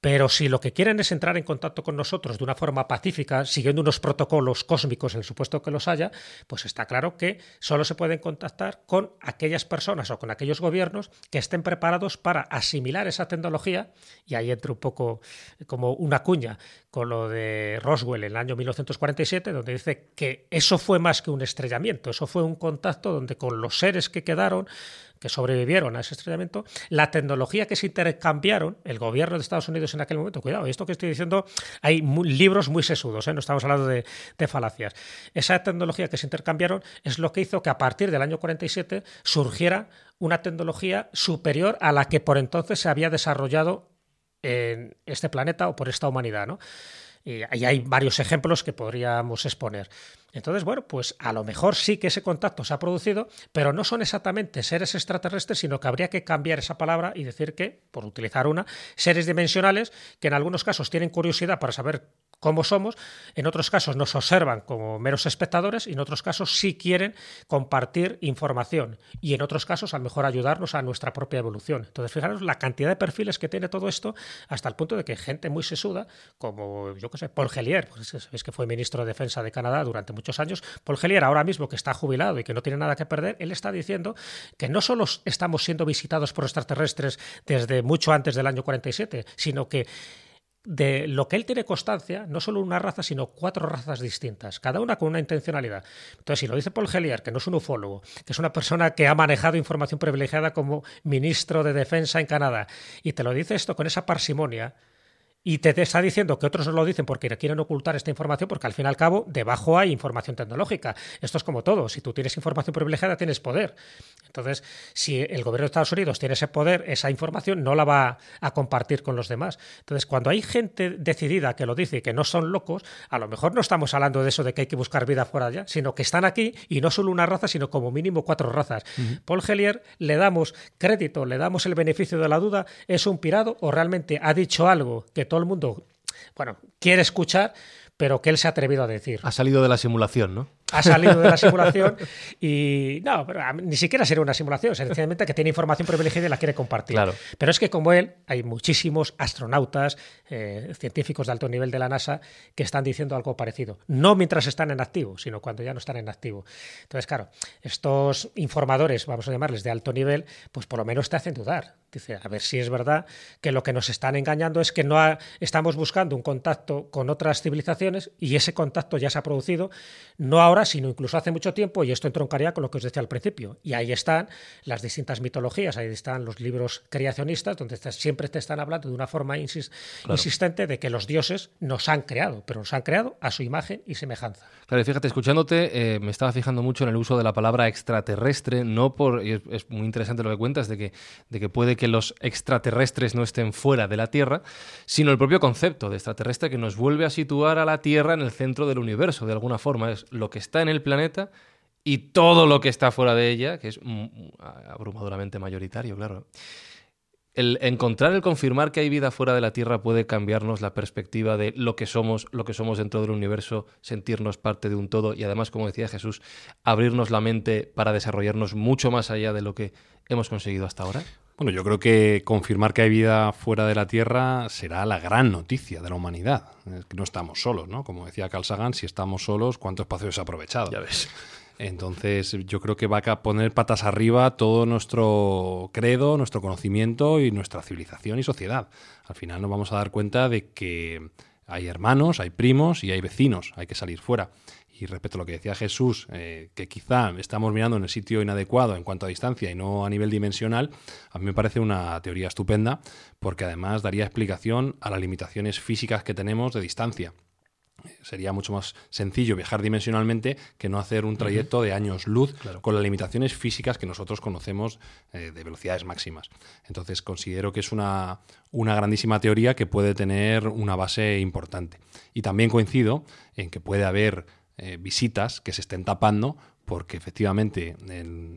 Speaker 5: Pero si lo que quieren es entrar en contacto con nosotros de una forma pacífica, siguiendo unos protocolos cósmicos en el supuesto que los haya, pues está claro que solo se pueden contactar con aquellas personas o con aquellos gobiernos que estén preparados para asimilar esa tecnología, y ahí entra un poco como una cuña con lo de Roswell en el año 1947, donde dice que eso fue más que un estrellamiento, eso fue un contacto donde con los seres que quedaron que sobrevivieron a ese estrellamiento, la tecnología que se intercambiaron, el gobierno de Estados Unidos en aquel momento, cuidado, esto que estoy diciendo, hay libros muy sesudos, ¿eh? no estamos hablando de, de, falacias. Esa tecnología que se intercambiaron es lo que hizo que a partir del año 47 surgiera una tecnología superior a la que por entonces se había desarrollado en este planeta o por esta humanidad. ¿no? Y hay varios ejemplos que podríamos exponer. Entonces, bueno, pues a lo mejor sí que ese contacto se ha producido, pero no son exactamente seres extraterrestres, sino que habría que cambiar esa palabra y decir que, por utilizar una, seres dimensionales que en algunos casos tienen curiosidad para saber cómo somos, en otros casos nos observan como meros espectadores y en otros casos sí quieren compartir información y en otros casos a lo mejor ayudarnos a nuestra propia evolución. Entonces, fijaros la cantidad de perfiles que tiene todo esto hasta el punto de que gente muy sesuda, como yo que sé, Paul Gellier, pues sabéis que fue ministro de Defensa de Canadá durante muchos años, Paul Gellier, ahora mismo que está jubilado y que no tiene nada que perder, él está diciendo que no solo estamos siendo visitados por extraterrestres desde mucho antes del año 47, sino que de lo que él tiene constancia, no solo una raza, sino cuatro razas distintas, cada una con una intencionalidad. Entonces, si lo dice Paul Gellier, que no es un ufólogo, que es una persona que ha manejado información privilegiada como ministro de Defensa en Canadá, y te lo dice esto con esa parsimonia, y te, está diciendo que otros no lo dicen porque quieren ocultar esta información, porque al fin y al cabo debajo hay información tecnológica. Esto es como todo. Si tú tienes información privilegiada, tienes poder. Entonces, si el gobierno de Estados Unidos tiene ese poder, esa información no la va a compartir con los demás. Entonces, cuando hay gente decidida que lo dice y que no son locos, a lo mejor no estamos hablando de eso de que hay que buscar vida fuera allá, sino que están aquí y no solo una raza, sino como mínimo cuatro razas. Paul Gellier le damos crédito, le damos el beneficio de la duda, es un pirado o realmente ha dicho algo que todo el mundo, bueno, quiere escuchar, pero que él se ha atrevido a decir.
Speaker 1: Ha salido de la simulación, ¿no?
Speaker 5: ha salido de la simulación y no, pero ni siquiera sería una simulación, sencillamente que tiene información privilegiada y la quiere compartir.
Speaker 1: Claro.
Speaker 5: Pero es que como él, hay muchísimos astronautas, eh, científicos de alto nivel de la NASA que están diciendo algo parecido. No mientras están en activo, sino cuando ya no están en activo. Entonces, claro, estos informadores, vamos a llamarles de alto nivel, pues por lo menos te hacen dudar. Dice, a ver si es verdad que lo que nos están engañando es que no estamos buscando un contacto con otras civilizaciones y ese contacto ya se ha producido, no ahora, sino incluso hace mucho tiempo, y esto entroncaría con lo que os decía al principio. Y ahí están las distintas mitologías, ahí están los libros creacionistas, donde siempre te están hablando de una forma insistente de que los dioses nos han creado, pero nos han creado a su imagen y semejanza.
Speaker 1: Claro, fíjate, escuchándote, eh, me estaba fijando mucho en el uso de la palabra extraterrestre, no por, y es, muy interesante lo que cuentas, de que, de que puede que los extraterrestres no estén fuera de la Tierra, sino el propio concepto de extraterrestre que nos vuelve a situar a la Tierra en el centro del universo, de alguna forma. Es lo que está en el planeta y todo lo que está fuera de ella, que es abrumadoramente mayoritario, claro. El encontrar, el confirmar que hay vida fuera de la Tierra puede cambiarnos la perspectiva de lo que somos, lo que somos dentro del universo, sentirnos parte de un todo y además, como decía Jesús, abrirnos la mente para desarrollarnos mucho más allá de lo que hemos conseguido hasta ahora.
Speaker 2: Bueno, yo creo que confirmar que hay vida fuera de la Tierra será la gran noticia de la humanidad. no estamos solos, ¿no? Como decía Carl Sagan, si estamos solos, ¿cuánto espacio se ha aprovechado?
Speaker 1: Ya ves.
Speaker 2: Entonces, yo creo que va a poner patas arriba todo nuestro credo, nuestro conocimiento y nuestra civilización y sociedad. Al final nos vamos a dar cuenta de que hay hermanos, hay primos y hay vecinos, hay que salir fuera y respecto a lo que decía Jesús, eh, que quizá estamos mirando en el sitio inadecuado en cuanto a distancia y no a nivel dimensional, a mí me parece una teoría estupenda porque además daría explicación a las limitaciones físicas que tenemos de distancia. Sería mucho más sencillo viajar dimensionalmente que no hacer un trayecto de años luz con las limitaciones físicas que nosotros conocemos eh, de velocidades máximas. Entonces considero que es una, una grandísima teoría que puede tener una base importante. Y también coincido en que puede haber eh, visitas que se estén tapando porque efectivamente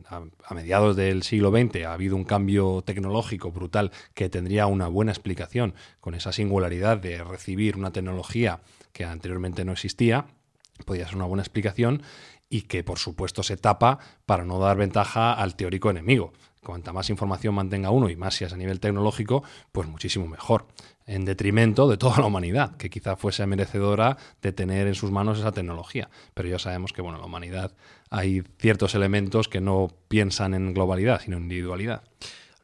Speaker 2: a, mediados del siglo XX ha habido un cambio tecnológico brutal que tendría una buena explicación con esa singularidad de recibir una tecnología que anteriormente no existía, podría ser una buena explicación y que por supuesto se tapa para no dar ventaja al teórico enemigo. Cuanta más información mantenga uno y más si es a nivel tecnológico, pues muchísimo mejor en detrimento de toda la humanidad, que quizá fuese merecedora de tener en sus manos esa tecnología. Pero ya sabemos que, bueno, la humanidad hay ciertos elementos que no piensan en globalidad, sino en individualidad.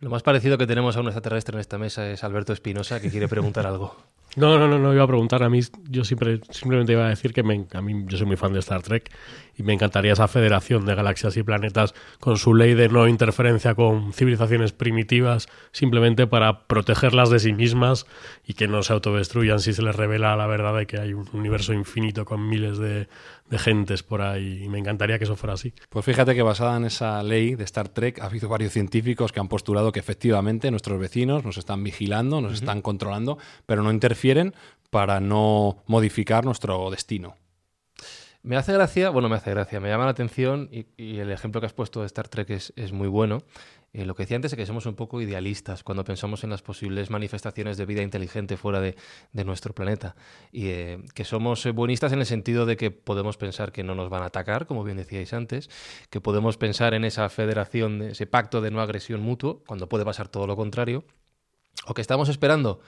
Speaker 1: Lo más parecido que tenemos a un extraterrestre en esta mesa es Alberto Espinosa, que quiere preguntar algo.
Speaker 6: No, no, no, no iba a preguntar. A mí, yo siempre, simplemente iba a decir que a mí, yo soy muy fan de Star Trek y me encantaría esa federación de galaxias y planetas con su ley de no interferencia con civilizaciones primitivas, simplemente para protegerlas de sí mismas y que no se autodestruyan si se les revela la verdad de que hay un universo infinito con miles de, de gentes por ahí y me encantaría que eso fuera así.
Speaker 2: Pues fíjate que basada en esa ley de Star Trek ha habido varios científicos que han postulado que efectivamente nuestros vecinos nos están vigilando, nos están controlando, pero no interfieren para no modificar nuestro destino.
Speaker 1: Me hace gracia, bueno, me hace gracia, me llama la atención y, el ejemplo que has puesto de Star Trek es, muy bueno. Eh, lo que decía antes es que somos un poco idealistas cuando pensamos en las posibles manifestaciones de vida inteligente fuera de, nuestro planeta. Y eh, que somos eh, buenistas en el sentido de que podemos pensar que no nos van a atacar, como bien decíais antes, que podemos pensar en esa federación, ese pacto de no agresión mutuo, cuando puede pasar todo lo contrario, o que estamos esperando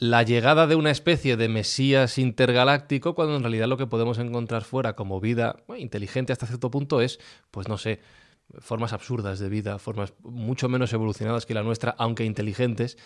Speaker 1: la llegada de una especie de mesías intergaláctico, cuando en realidad lo que podemos encontrar fuera como vida inteligente hasta cierto punto es, pues no sé, formas absurdas de vida, formas mucho menos evolucionadas que la nuestra, aunque inteligentes.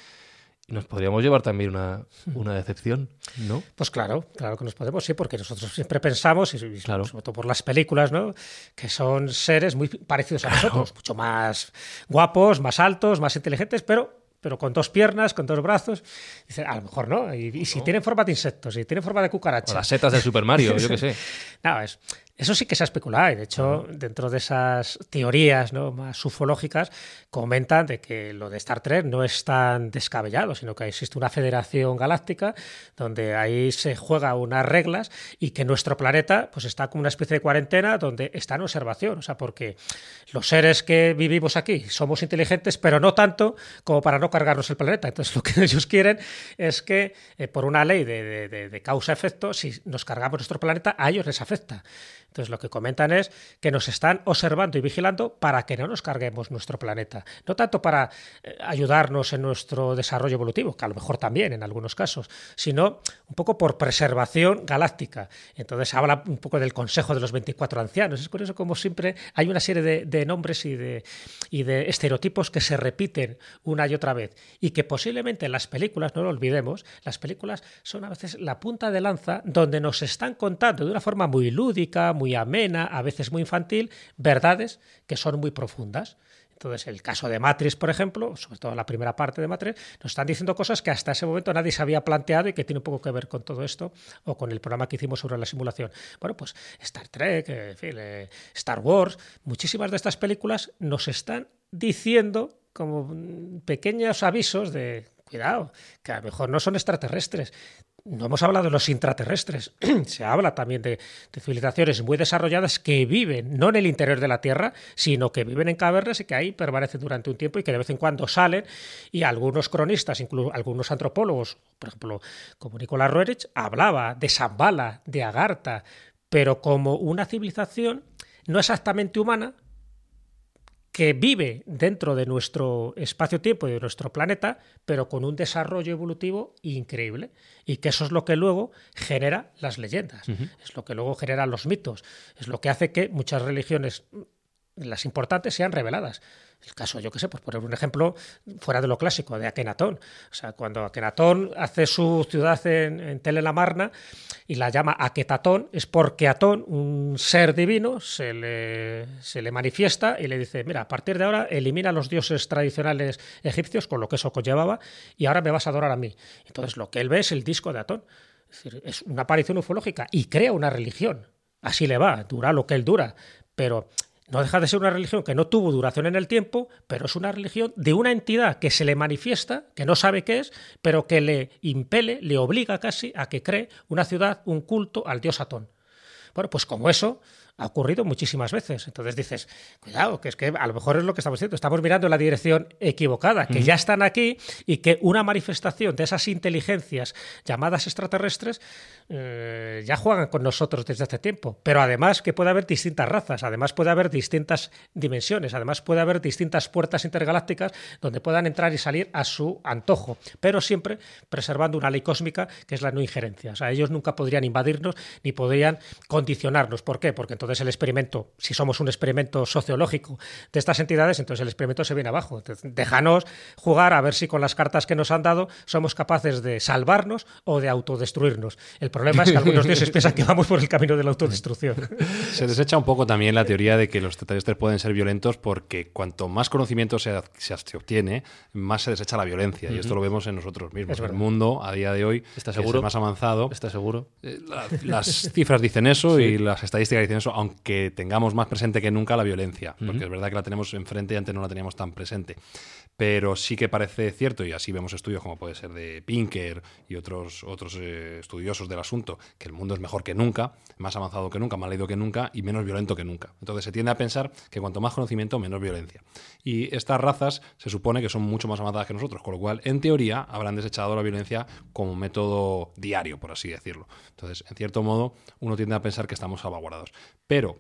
Speaker 1: Y nos podríamos llevar también una, una, decepción, ¿no?
Speaker 5: Pues claro, claro que nos podemos, sí, porque nosotros siempre pensamos, y, sobre todo por las películas, ¿no? Que son seres muy parecidos a nosotros, mucho más guapos, más altos, más inteligentes, pero pero con dos piernas, con dos brazos. Dice, a lo mejor no. Y, si tienen forma de insectos, si tienen forma de cucaracha.
Speaker 1: las setas de Super Mario, yo qué sé.
Speaker 5: no, es, eso sí que se ha especulado y de hecho dentro de esas teorías ¿no? más ufológicas comentan de que lo de Star Trek no es tan descabellado, sino que existe una federación galáctica donde ahí se juega unas reglas y que nuestro planeta pues está como una especie de cuarentena donde está en observación, o sea, porque los seres que vivimos aquí somos inteligentes, pero no tanto como para no cargarnos el planeta. Entonces lo que ellos quieren es que eh, por una ley de, de causa-efecto, si nos cargamos nuestro planeta, a ellos les afecta. Entonces lo que comentan es que nos están observando y vigilando para que no nos carguemos nuestro planeta. No tanto para eh, ayudarnos en nuestro desarrollo evolutivo, que a lo mejor también en algunos casos, sino un poco por preservación galáctica. Entonces habla un poco del Consejo de los 24 Ancianos. Es curioso como siempre hay una serie de, nombres y de, estereotipos que se repiten una y otra vez y que posiblemente en las películas, no lo olvidemos, las películas son a veces la punta de lanza donde nos están contando de una forma muy lúdica, muy amena, a veces muy infantil, verdades que son muy profundas. Entonces, el caso de Matrix, por ejemplo, sobre todo la primera parte de Matrix, nos están diciendo cosas que hasta ese momento nadie se había planteado y que tiene un poco que ver con todo esto o con el programa que hicimos sobre la simulación. Bueno, pues Star Trek, eh, Star Wars, muchísimas de estas películas nos están diciendo como pequeños avisos de cuidado, que a lo mejor no son extraterrestres, no hemos hablado de los intraterrestres, se habla también de, civilizaciones muy desarrolladas que viven no en el interior de la Tierra, sino que viven en cavernas y que ahí permanecen durante un tiempo y que de vez en cuando salen. Y algunos cronistas, incluso algunos antropólogos, por ejemplo, como Nicolás Roerich, hablaba de Zambala, de Agartha, pero como una civilización no exactamente humana, que vive dentro de nuestro espacio-tiempo y de nuestro planeta, pero con un desarrollo evolutivo increíble. Y que eso es lo que luego genera las leyendas, es lo que luego genera los mitos, es lo que hace que muchas religiones, las importantes, sean reveladas. El caso, yo qué sé, pues poner un ejemplo fuera de lo clásico, de Akenatón. O sea, cuando Akenatón hace su ciudad en, en Telelamarna y la llama Aketatón, es porque Atón, un ser divino, se le, se le manifiesta y le dice, mira, a partir de ahora elimina los dioses tradicionales egipcios, con lo que eso conllevaba, y ahora me vas a adorar a mí. Entonces lo que él ve es el disco de Atón. Es decir, es una aparición ufológica y crea una religión. Así le va, dura lo que él dura. Pero no deja de ser una religión que no tuvo duración en el tiempo, pero es una religión de una entidad que se le manifiesta, que no sabe qué es, pero que le impele, le obliga casi a que cree una ciudad, un culto al dios Atón. Bueno, pues como eso, ha ocurrido muchísimas veces. Entonces dices, cuidado, que es que a lo mejor es lo que estamos diciendo, estamos mirando en la dirección equivocada, que ya están aquí y que una manifestación de esas inteligencias llamadas extraterrestres eh, ya juegan con nosotros desde hace tiempo. Pero además que puede haber distintas razas, además puede haber distintas dimensiones, además puede haber distintas puertas intergalácticas donde puedan entrar y salir a su antojo, pero siempre preservando una ley cósmica que es la no injerencia. O sea, ellos nunca podrían invadirnos ni podrían condicionarnos. ¿Por qué? Porque entonces el experimento, si somos un experimento sociológico de estas entidades, entonces el experimento se viene abajo. déjanos jugar a ver si con las cartas que nos han dado somos capaces de salvarnos o de autodestruirnos. El problema es que algunos dioses piensan que vamos por el camino de la autodestrucción.
Speaker 2: Se desecha un poco también la teoría de que los extraterrestres pueden ser violentos porque cuanto más conocimiento se, se, obtiene, más se desecha la violencia. Y esto lo vemos en nosotros mismos. el mundo, a día de hoy,
Speaker 1: ¿Está seguro?
Speaker 2: es más avanzado.
Speaker 1: ¿Está seguro?
Speaker 2: Eh, las cifras dicen eso y las estadísticas dicen eso aunque tengamos más presente que nunca la violencia, porque es verdad que la tenemos enfrente y antes no la teníamos tan presente. Pero sí que parece cierto, y así vemos estudios como puede ser de Pinker y otros, otros eh, estudiosos del asunto, que el mundo es mejor que nunca, más avanzado que nunca, más leído que nunca y menos violento que nunca. Entonces se tiende a pensar que cuanto más conocimiento, menos violencia. Y estas razas se supone que son mucho más avanzadas que nosotros, con lo cual, en teoría, habrán desechado la violencia como método diario, por así decirlo. Entonces, en cierto modo, uno tiende a pensar que estamos salvaguardados. Pero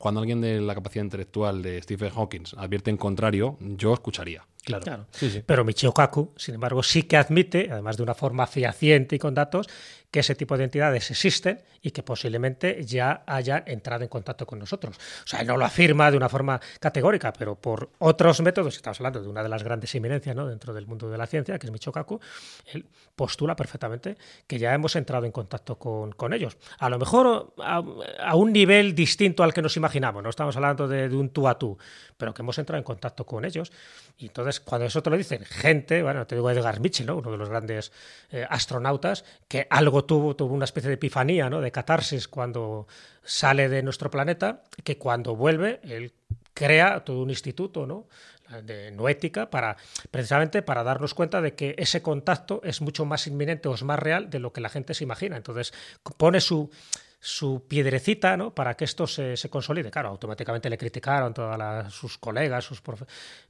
Speaker 2: cuando alguien de la capacidad intelectual de Stephen Hawking advierte en contrario, yo escucharía.
Speaker 5: Claro. Pero Michio Kaku, sin embargo, sí que admite, además de una forma fehaciente y con datos, que ese tipo de entidades existen y que posiblemente ya hayan entrado en contacto con nosotros. O sea, él no lo afirma de una forma categórica, pero por otros métodos, estamos hablando de una de las grandes eminencias ¿no? dentro del mundo de la ciencia, que es Michio Kaku, él postula perfectamente que ya hemos entrado en contacto con, con ellos. A lo mejor a, un nivel distinto al que nos imaginamos, no estamos hablando de, de un tú a tú, pero que hemos entrado en contacto con ellos. Y entonces, cuando eso te lo dicen, gente, bueno, te digo Edgar Mitchell, ¿no? uno de los grandes eh, astronautas, que algo tuvo, tuvo una especie de epifanía, ¿no? de catarsis cuando sale de nuestro planeta, que cuando vuelve, él crea todo un instituto, ¿no? de noética para precisamente para darnos cuenta de que ese contacto es mucho más inminente o es más real de lo que la gente se imagina. Entonces pone su su piedrecita ¿no? para que esto se, se consolide. Claro, automáticamente le criticaron todas sus colegas, sus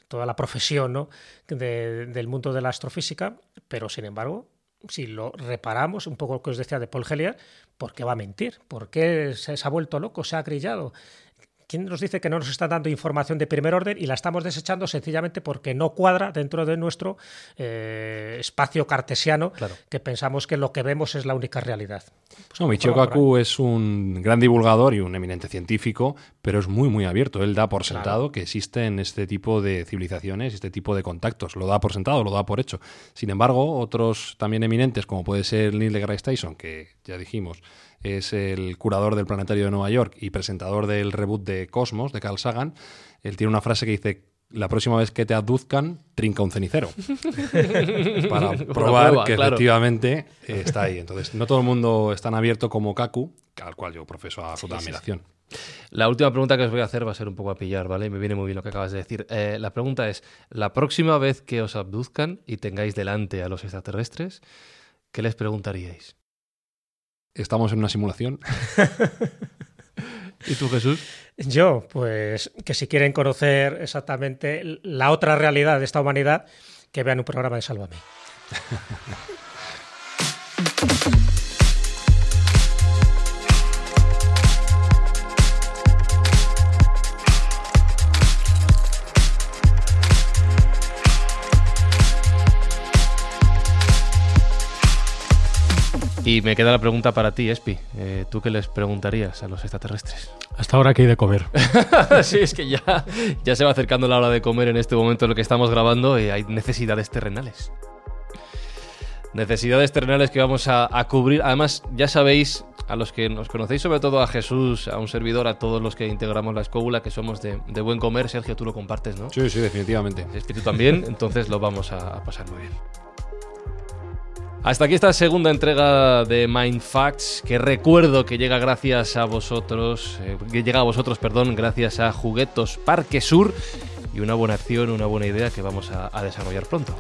Speaker 5: toda la profesión ¿no? del mundo de la astrofísica, pero sin embargo si lo reparamos, un poco lo que os decía de Paul Hellier, ¿por qué va a mentir? ¿Por qué se, se ha vuelto loco? ¿Se ha grillado? ¿Quién nos dice que no nos está dando información de primer orden y la estamos desechando sencillamente porque no cuadra dentro de nuestro eh, espacio cartesiano
Speaker 1: Claro.
Speaker 5: que pensamos que lo que vemos es la única realidad? Pues
Speaker 2: No, Michio. Kaku es un gran divulgador y un eminente científico, pero es muy, muy abierto. Él da por
Speaker 5: Claro.
Speaker 2: sentado que existen este tipo de civilizaciones, este tipo de contactos. Lo da por sentado, lo da por hecho. Sin embargo, otros también eminentes, como puede ser Neil deGrasse Tyson, que ya dijimos, es el curador del Planetario de Nueva York y presentador del reboot de Cosmos, de Carl Sagan, él tiene una frase que dice la próxima vez que te abduzcan, trinca un cenicero. Para probar
Speaker 1: prueba,
Speaker 2: que
Speaker 1: claro.
Speaker 2: efectivamente eh, está ahí. Entonces, no todo el mundo es tan abierto como Kaku, al cual yo profeso absoluta admiración.
Speaker 1: La última pregunta que os voy a hacer va a ser un poco a pillar, ¿vale? Me viene muy bien lo que acabas de decir. Eh, la pregunta es, la próxima vez que os abduzcan y tengáis delante a los extraterrestres, ¿qué les preguntaríais?
Speaker 2: Estamos en una simulación.
Speaker 1: ¿Y tú, Jesús?
Speaker 5: Yo, pues que si quieren conocer exactamente la otra realidad de esta humanidad, que vean un programa de Sálvame.
Speaker 1: Y me queda la pregunta para ti, Espi. Eh, ¿Tú qué les preguntarías a los extraterrestres?
Speaker 6: Hasta ahora que hay de comer.
Speaker 1: sí, es que ya, ya se va acercando la hora de comer en este momento en el que estamos grabando y hay necesidades terrenales. Necesidades terrenales que vamos a, a cubrir. Además, ya sabéis, a los que nos conocéis, sobre todo a Jesús, a un servidor, a todos los que integramos la escóbula, que somos de, de buen comer. Sergio, tú lo compartes, ¿no?
Speaker 2: Sí, sí, definitivamente.
Speaker 1: Espíritu también, entonces lo vamos a, a pasar muy bien. Hasta aquí esta segunda entrega de Mind Facts, que recuerdo que llega gracias a vosotros, eh, que llega a vosotros, perdón, gracias a Juguetos Parque Sur y una buena acción, una buena idea que vamos a, a desarrollar pronto.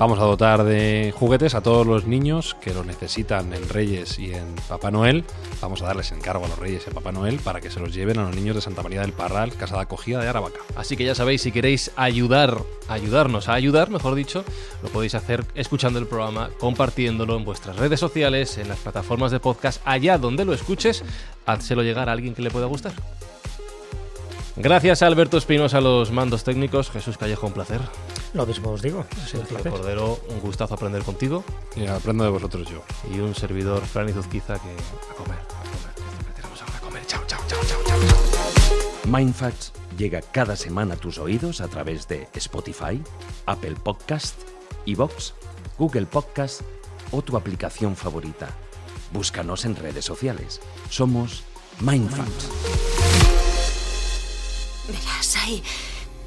Speaker 2: Vamos a dotar de juguetes a todos los niños que los necesitan en Reyes y en Papá Noel. Vamos a darles encargo a los Reyes y a Papá Noel para que se los lleven a los niños de Santa María del Parral, Casa de Acogida de Aravaca.
Speaker 1: Así que ya sabéis, si queréis ayudar, ayudarnos a ayudar, mejor dicho, lo podéis hacer escuchando el programa, compartiéndolo en vuestras redes sociales, en las plataformas de podcast, allá donde lo escuches, házselo llegar a alguien que le pueda gustar. Gracias a Alberto Espinosa a los mandos técnicos, Jesús Callejo, un placer.
Speaker 5: Lo mismo os digo.
Speaker 1: Sergio
Speaker 5: placer.
Speaker 1: Cordero, un gustazo aprender contigo.
Speaker 2: Y aprendo de vosotros yo.
Speaker 1: Y un servidor, Fran Izuzquiza, que a comer, a comer. tenemos ahora a comer. Chao, chao, chao, chao, chao. chao.
Speaker 3: Mindfacts llega cada semana a tus oídos a través de Spotify, Apple Podcast, Evox, Google Podcast o tu aplicación favorita. Búscanos en redes sociales. Somos Mindfacts.
Speaker 7: Verás,